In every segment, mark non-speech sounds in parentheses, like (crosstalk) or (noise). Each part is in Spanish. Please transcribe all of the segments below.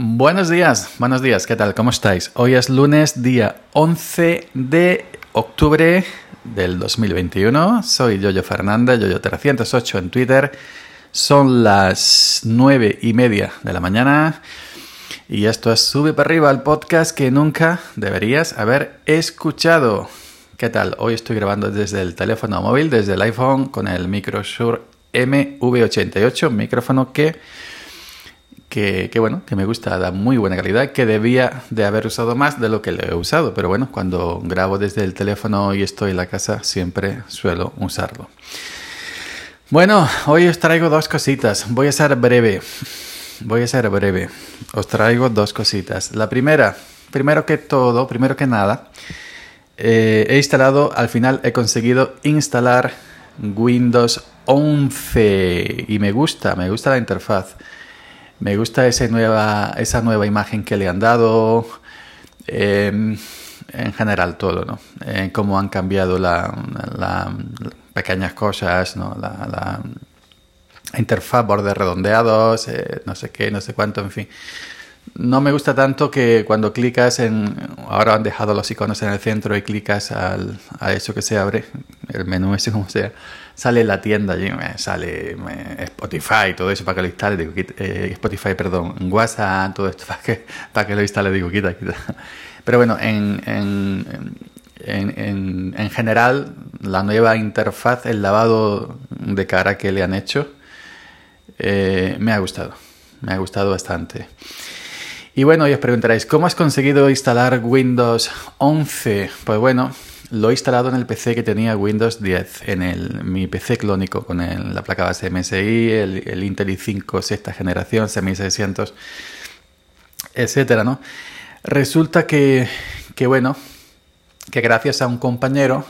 Buenos días, buenos días, ¿qué tal? ¿Cómo estáis? Hoy es lunes, día 11 de octubre del 2021. Soy Yoyo Fernández, Yoyo308 en Twitter. Son las nueve y media de la mañana y esto es Sube para arriba el podcast que nunca deberías haber escuchado. ¿Qué tal? Hoy estoy grabando desde el teléfono móvil, desde el iPhone con el Microsure MV88, micrófono que que, bueno, que me gusta, da muy buena calidad, que debía de haber usado más de lo que le he usado, pero bueno, cuando grabo desde el teléfono y estoy en la casa siempre suelo usarlo. Bueno, hoy os traigo dos cositas, voy a ser breve, voy a ser breve, os traigo dos cositas. La primera, primero que todo, primero que nada, eh, he instalado, al final he conseguido instalar Windows 11 y me gusta, me gusta la interfaz. Me gusta esa nueva, esa nueva imagen que le han dado. Em, en general todo, ¿no? Eh, cómo han cambiado las la, pequeñas cosas, ¿no? La, la interfaz, bordes redondeados, eh, no sé qué, no sé cuánto, en fin. No me gusta tanto que cuando clicas en... Ahora han dejado los iconos en el centro y clicas al, a eso que se abre, el menú ese como sea sale la tienda allí, sale Spotify, todo eso para que lo instale, digo, eh, Spotify, perdón, WhatsApp, todo esto (laughs) para que, para que lo instale, digo, quita, quita. Pero bueno, en, en, en, en general, la nueva interfaz, el lavado de cara que le han hecho, eh, me ha gustado, me ha gustado bastante. Y bueno, y os preguntaréis, ¿cómo has conseguido instalar Windows 11? Pues bueno, lo he instalado en el PC que tenía Windows 10, en el, mi PC clónico, con la placa base MSI, el, Intel i5 sexta generación, 6600, etcétera, ¿no? Resulta que, que, bueno, que gracias a un compañero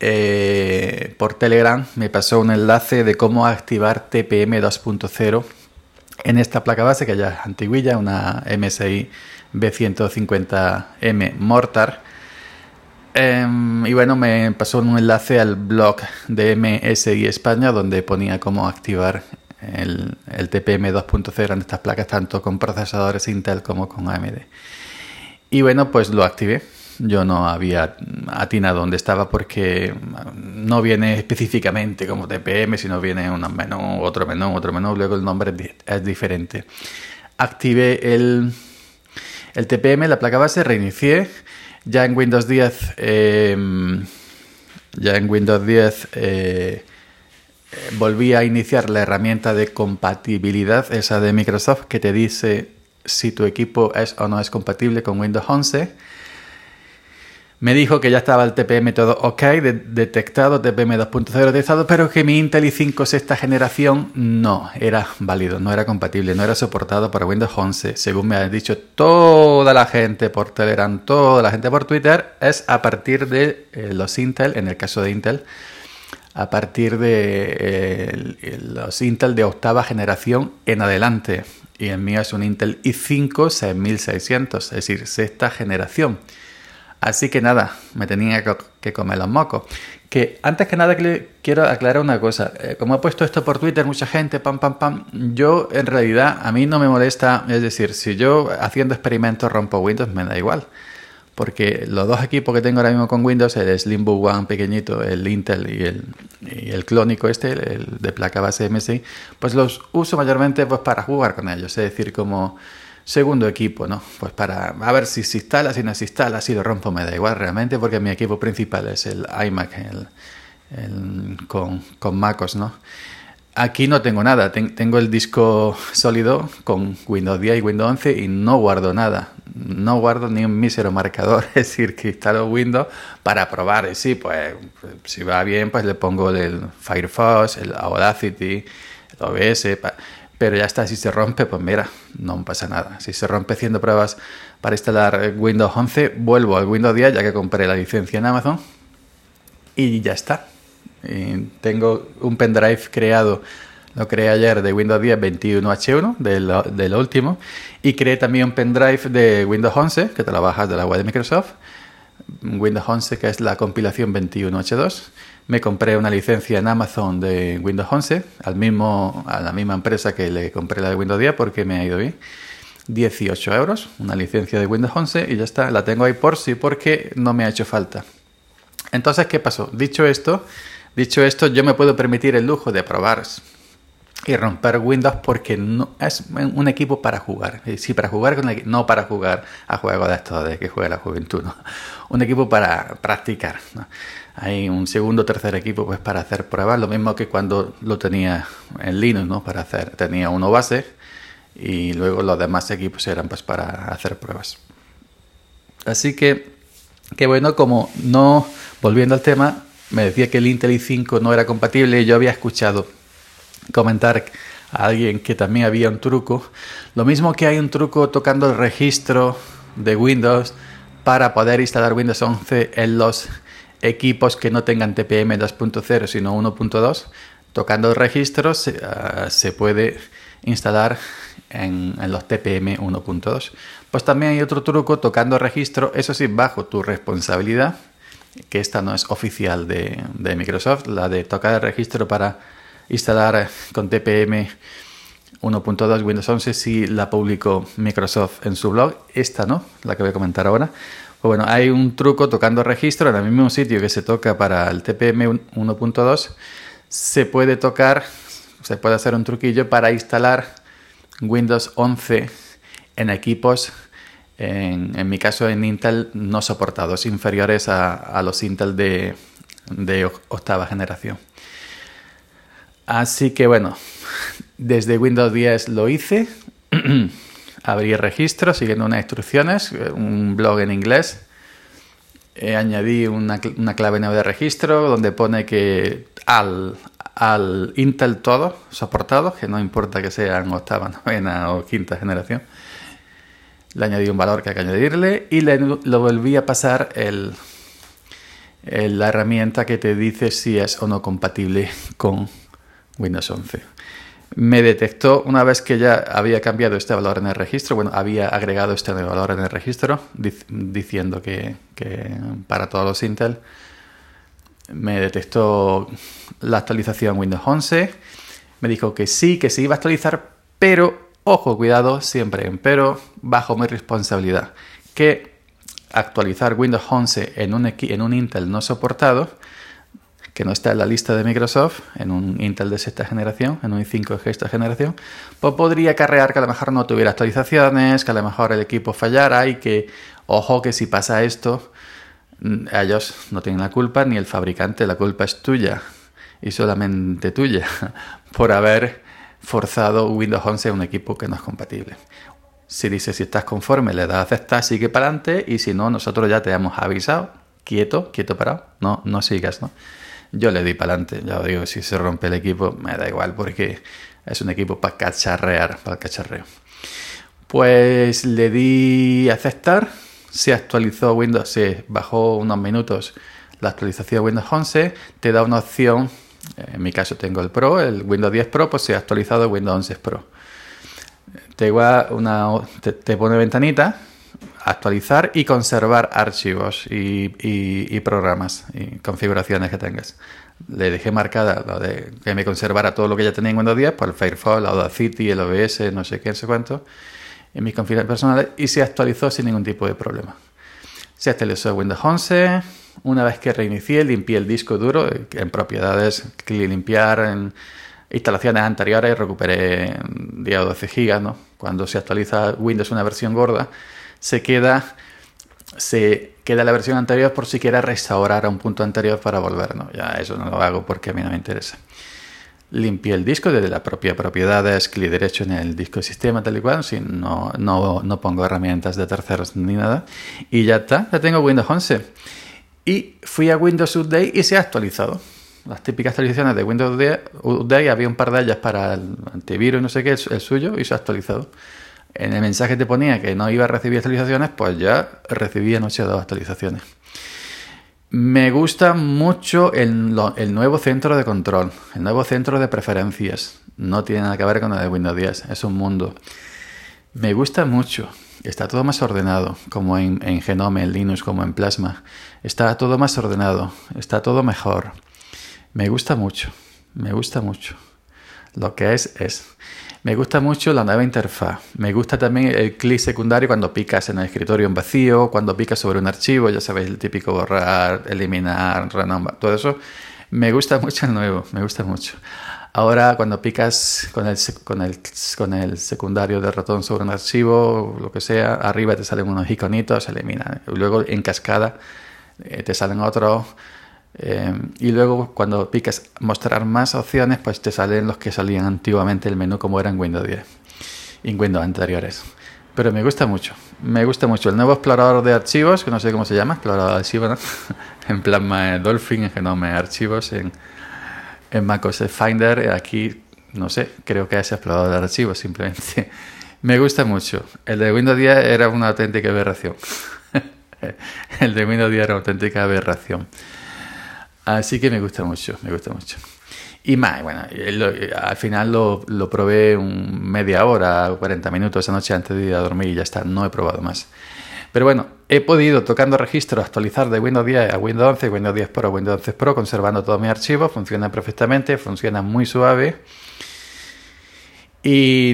eh, por Telegram me pasó un enlace de cómo activar TPM 2.0 en esta placa base que ya es antiguilla, una MSI B150M Mortar Em, y bueno, me pasó un enlace al blog de MSI España donde ponía cómo activar el, TPM 2.0 en estas placas, tanto con procesadores Intel como con AMD. Y bueno, pues lo activé. Yo no había atinado dónde estaba porque no viene específicamente como TPM, sino viene un menú, otro menú, otro menú, luego el nombre es diferente. Activé el, el TPM, la placa base, reinicié ya en Windows 10, em, ya en Windows 10 eh, volví a iniciar la herramienta de compatibilidad, esa de Microsoft, que te dice si tu equipo es o no es compatible con Windows 11 me dijo que ya estaba el TPM todo ok, detectado, TPM 2.0 detectado, pero que mi Intel i5 sexta generación no era válido, no era compatible, no era soportado para Windows 11. Según me ha dicho toda la gente por Telegram, toda la gente por Twitter, es a partir de eh, los Intel, en el caso de Intel, a partir de los Intel de octava generación en adelante. Y el mío es un Intel i5 6600, es decir, sexta generación. Así que nada, me tenía que comer los mocos. Que antes que nada quiero aclarar una cosa. Eh, como he puesto esto por Twitter, mucha gente, pam, pam, pam. Yo en realidad a mí no me molesta, es decir, si yo haciendo experimentos rompo Windows, me da igual. Porque los dos equipos que tengo ahora mismo con Windows, el Slimbook One pequeñito, el Intel y el, el clónico este, el de placa base MSI, pues los uso mayormente pues para jugar con ellos. Es decir, como segundo equipo, ¿no? Pues para a ver si se instala, si no se instala, si lo rompo me da igual realmente porque mi equipo principal es el iMac el, con, con MacOS, ¿no? Aquí no tengo nada, tengo el disco sólido con Windows 10 y Windows 11 y no guardo nada, no guardo ni un mísero marcador, (laughs) es decir, que instalo Windows para probar y sí, pues si va bien pues le pongo el Firefox, el Audacity, el OBS, pero ya está, si se rompe, pues mira, no pasa nada. Si se rompe haciendo pruebas para instalar Windows 11, vuelvo al Windows 10 ya que compré la licencia en Amazon y ya está. tengo un pendrive creado, lo creé ayer de Windows 10 21H1, de lo, último, y creé también un pendrive de Windows 11, que te lo bajas de la web de Microsoft, Windows 11 que es la compilación 21H2 me compré una licencia en Amazon de Windows 11 al mismo, a la misma empresa que le compré la de Windows 10 porque me ha ido bien. 18 euros, una licencia de Windows 11 y ya está, la tengo ahí por sí porque no me ha hecho falta. Entonces, ¿qué pasó? Dicho esto, dicho esto, yo me puedo permitir el lujo de probar y romper Windows porque no es un equipo para jugar. Sí, para jugar con no para jugar a juegos de estos de que juega la juventud, ¿no? (laughs) Un equipo para practicar. Hay un segundo o tercer equipo pues para hacer pruebas, lo mismo que cuando lo tenía en Linux, ¿no? Para hacer, tenía uno base y luego los demás equipos eran pues para hacer pruebas. Así que, que bueno, como no, volviendo al tema, me decía que el Intel i5 no era compatible yo había escuchado comentar a alguien que también había un truco. Lo mismo que hay un truco tocando el registro de Windows para poder instalar Windows 11 en los equipos que no tengan TPM 2.0 sino 1.2. Tocando el registro se, ah, puede instalar en, los TPM 1.2. Pues también hay otro truco tocando registro, eso sí, bajo tu responsabilidad, que esta no es oficial de, de Microsoft, la de tocar el registro para instalar con TPM 1.2 Windows 11 si la publicó Microsoft en su blog. Esta no, la que voy a comentar ahora. Pues bueno, hay un truco tocando registro en el mismo sitio que se toca para el TPM 1.2. Se puede tocar, se puede hacer un truquillo para instalar Windows 11 en equipos, en, mi caso en Intel no soportados, inferiores a, los Intel de octava generación. Así que bueno, (laughs) desde Windows 10 lo hice. (clears throat) Abrí registro siguiendo unas instrucciones, un blog en inglés. Eh, añadí una, clave nueva de registro donde pone que al, al Intel todo soportado, que no importa que sea en octava, (laughs) novena o quinta generación. Le añadí un valor que hay que añadirle y le, lo volví a pasar el, la herramienta que te dice si es o no compatible (laughs) con Windows 11. Me detectó una vez que ya había cambiado este valor en el registro, bueno, había agregado este valor en el registro diciendo que, para todos los Intel me detectó la actualización Windows 11, me dijo que sí, que se iba a actualizar, pero, ojo, cuidado, siempre en pero, bajo mi responsabilidad, que actualizar Windows 11 en un, en un Intel no soportado que no está en la lista de Microsoft, en un Intel de sexta generación, en un i5 de sexta generación, pues podría acarrear que a lo mejor no tuviera actualizaciones, que a lo mejor el equipo fallara y que, ojo, que si pasa esto, mm, ellos no tienen la culpa, ni el fabricante, la culpa es tuya y solamente tuya (laughs) por haber forzado Windows 11 a un equipo que no es compatible. Si dices si estás conforme, le das a aceptar, sigue para adelante y si no, nosotros ya te hemos avisado, quieto, quieto parado, no, no sigas, ¿no? Yo le di para adelante. Ya digo, si se rompe el equipo, me da igual porque es un equipo para cacharrear, para cacharreo. Pues le di aceptar, se actualizó Windows, se bajó unos minutos la actualización de Windows 11, te da una opción, en mi caso tengo el Pro, el Windows 10 Pro, pues se ha actualizado Windows 11 Pro. Te, una, te pone ventanita actualizar y conservar archivos y, programas y configuraciones que tengas. Le dejé marcada lo de que me conservara todo lo que ya tenía en Windows 10, por el Firefox, la Audacity, el OBS, no sé qué, no sé cuánto, en mis configuraciones personales y se actualizó sin ningún tipo de problema. Se actualizó Windows 11. Una vez que reinicié, limpié el disco duro en propiedades, limpiar en instalaciones anteriores, recuperé 10 o 12 gigas, ¿no? Cuando se actualiza Windows una versión gorda, se queda, se queda la versión anterior por si quiere restaurar a un punto anterior para volver. No, ya eso no lo hago porque a mí no me interesa. Limpié el disco desde la propia propiedad de clic derecho en el disco sistema, tal y cual, si no, no, no pongo herramientas de terceros ni nada. Y ya está, ya tengo Windows 11. Y fui a Windows Update y se ha actualizado. Las típicas actualizaciones de Windows Update, había un par de ellas para el antivirus, no sé qué, el suyo, y se ha actualizado en el mensaje te ponía que no iba a recibir actualizaciones, pues ya recibí anoche dos actualizaciones. Me gusta mucho el, nuevo centro de control, el nuevo centro de preferencias. No tiene nada que ver con el de Windows 10, es un mundo. Me gusta mucho. Está todo más ordenado, como en, en Genome, en Linux, como en Plasma. Está todo más ordenado, está todo mejor. Me gusta mucho, me gusta mucho. Lo que es, es. Me gusta mucho la nueva interfaz. Me gusta también el clic secundario cuando picas en el escritorio en vacío, cuando picas sobre un archivo, ya sabéis, el típico borrar, eliminar, renombrar, todo eso. Me gusta mucho el nuevo, me gusta mucho. Ahora cuando picas con el, con el, con el secundario del ratón sobre un archivo, lo que sea, arriba te salen unos iconitos, eliminan. Luego en cascada eh, te salen otros eh, y luego cuando picas mostrar más opciones, pues te salen los que salían antiguamente el menú como era en Windows 10 y en Windows anteriores. Pero me gusta mucho, me gusta mucho. El nuevo explorador de archivos, que no sé cómo se llama, explorador de archivos, ¿no? (laughs) en Plasma Dolphin, en Genome Archivos, en, en MacOS Finder, aquí, no sé, creo que es explorador de archivos simplemente. (laughs) me gusta mucho. El de Windows 10 era una auténtica aberración. (laughs) el de Windows 10 era una auténtica aberración. Así que me gusta mucho, me gusta mucho. Y más, bueno, al final lo, lo probé un media hora, 40 minutos esa noche antes de ir a dormir y ya está, no he probado más. Pero bueno, he podido, tocando registro, actualizar de Windows 10 a Windows 11, Windows 10 Pro a Windows 11 Pro, conservando todos mis archivos, funciona perfectamente, funciona muy suave. Y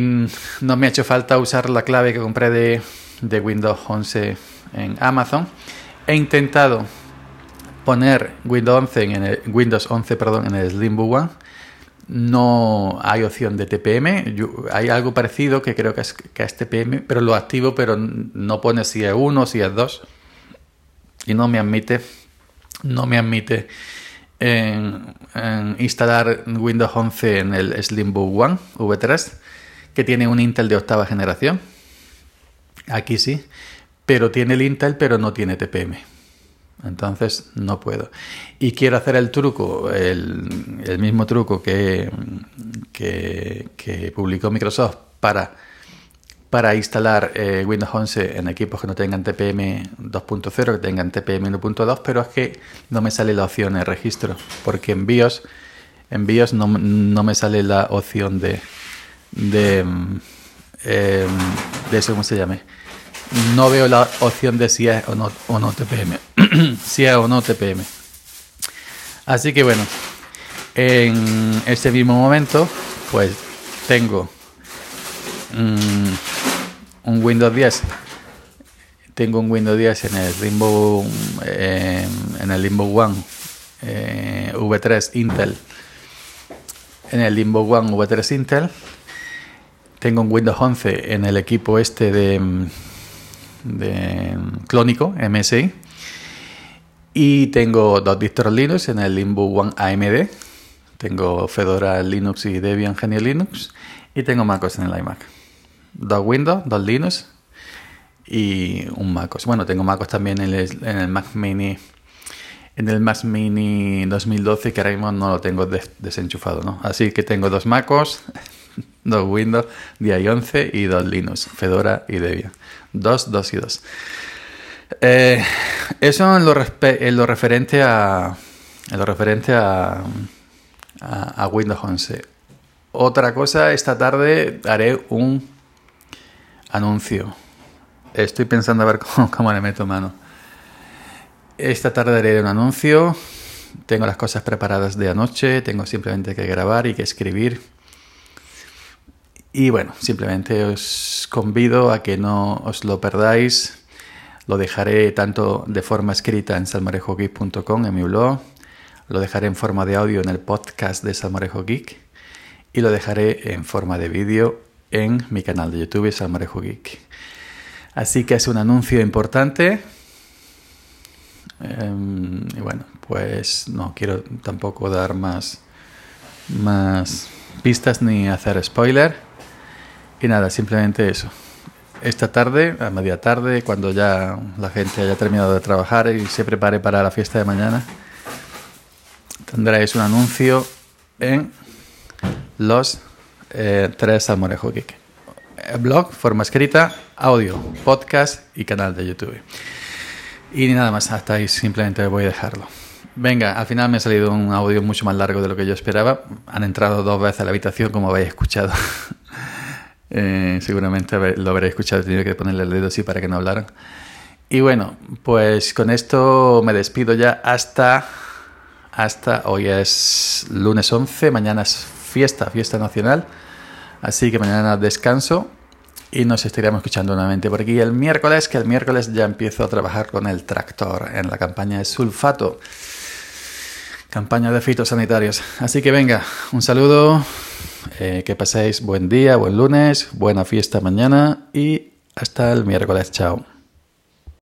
no me ha hecho falta usar la clave que compré de, de Windows 11 en Amazon. He intentado poner Windows 11 en el, Windows 11 perdón, en el Slimbook One, no hay opción de TPM. hay algo parecido que creo que es, que es TPM, pero lo activo, pero no pone si es 1 si es 2. Y no me admite, no me admite en, instalar Windows 11 en el Slimbook One V3, que tiene un Intel de octava generación. Aquí sí, pero tiene el Intel, pero no tiene TPM. Entonces no puedo. Y quiero hacer el truco, el, mismo truco que, que, publicó Microsoft para, para instalar eh, Windows 11 en equipos que no tengan TPM 2.0, que tengan TPM 1.2, pero es que no me sale la opción de registro, porque en BIOS, en BIOS no, me sale la opción de, de, em, de eso, ¿cómo se llame? No veo la opción de si es o no, o no TPM. (clears throat) si es o no TPM. Así que bueno, en este mismo momento, pues tengo mm, un Windows 10. Tengo un Windows 10 en el Limbo, en el Limbo One eh, V3 Intel. En el Limbo One V3 Intel. Tengo un Windows 11 en el equipo este de de clónico MSI. Y tengo dos distros Linux en el Limbo One AMD. Tengo Fedora Linux y Debian Genie Linux. Y tengo MacOS en el iMac. Dos Windows, dos Linux y un MacOS. Bueno, tengo MacOS también en el, en Mac Mini. En el Mac Mini 2012 que ahora mismo no lo tengo desenchufado, ¿no? Así que tengo dos MacOS, (laughs) dos Windows, día 11 y dos Linux, Fedora y Debian. Dos, dos y dos. Eh, eso en lo, en lo, referente a en lo referente a, a, Windows 11. Otra cosa, esta tarde haré un anuncio. Estoy pensando a ver (laughs) cómo le meto mano. Esta tarde haré un anuncio. Tengo las cosas preparadas de anoche. Tengo simplemente que grabar y que escribir y bueno, simplemente os convido a que no os lo perdáis. Lo dejaré tanto de forma escrita en salmorejogeek.com en mi blog, lo dejaré en forma de audio en el podcast de Salmorejo Geek y lo dejaré en forma de vídeo en mi canal de YouTube Salmorejo Geek. Así que es un anuncio importante. Em, y bueno, pues no quiero tampoco dar más, más pistas ni hacer spoiler. Y nada, simplemente eso. Esta tarde, a media tarde, cuando ya la gente haya terminado de trabajar y se prepare para la fiesta de mañana, tendréis un anuncio en los eh, tres Salmorejo Geek. Blog, forma escrita, audio, podcast y canal de YouTube. Y nada más, hasta ahí simplemente voy a dejarlo. Venga, al final me ha salido un audio mucho más largo de lo que yo esperaba. Han entrado dos veces a la habitación, como habéis escuchado. (laughs) Eh, seguramente lo habré escuchado, he que ponerle el dedo así para que no hablaran. Y bueno, pues con esto me despido ya hasta, hasta hoy es lunes 11, mañana es fiesta, fiesta nacional. Así que mañana descanso y nos estaremos escuchando nuevamente por aquí el miércoles, que el miércoles ya empiezo a trabajar con el tractor en la campaña de sulfato, campaña de fitosanitarios. Así que venga, un saludo. Eh, que paséis buen día, buen lunes, buena fiesta mañana y hasta el miércoles. Chao.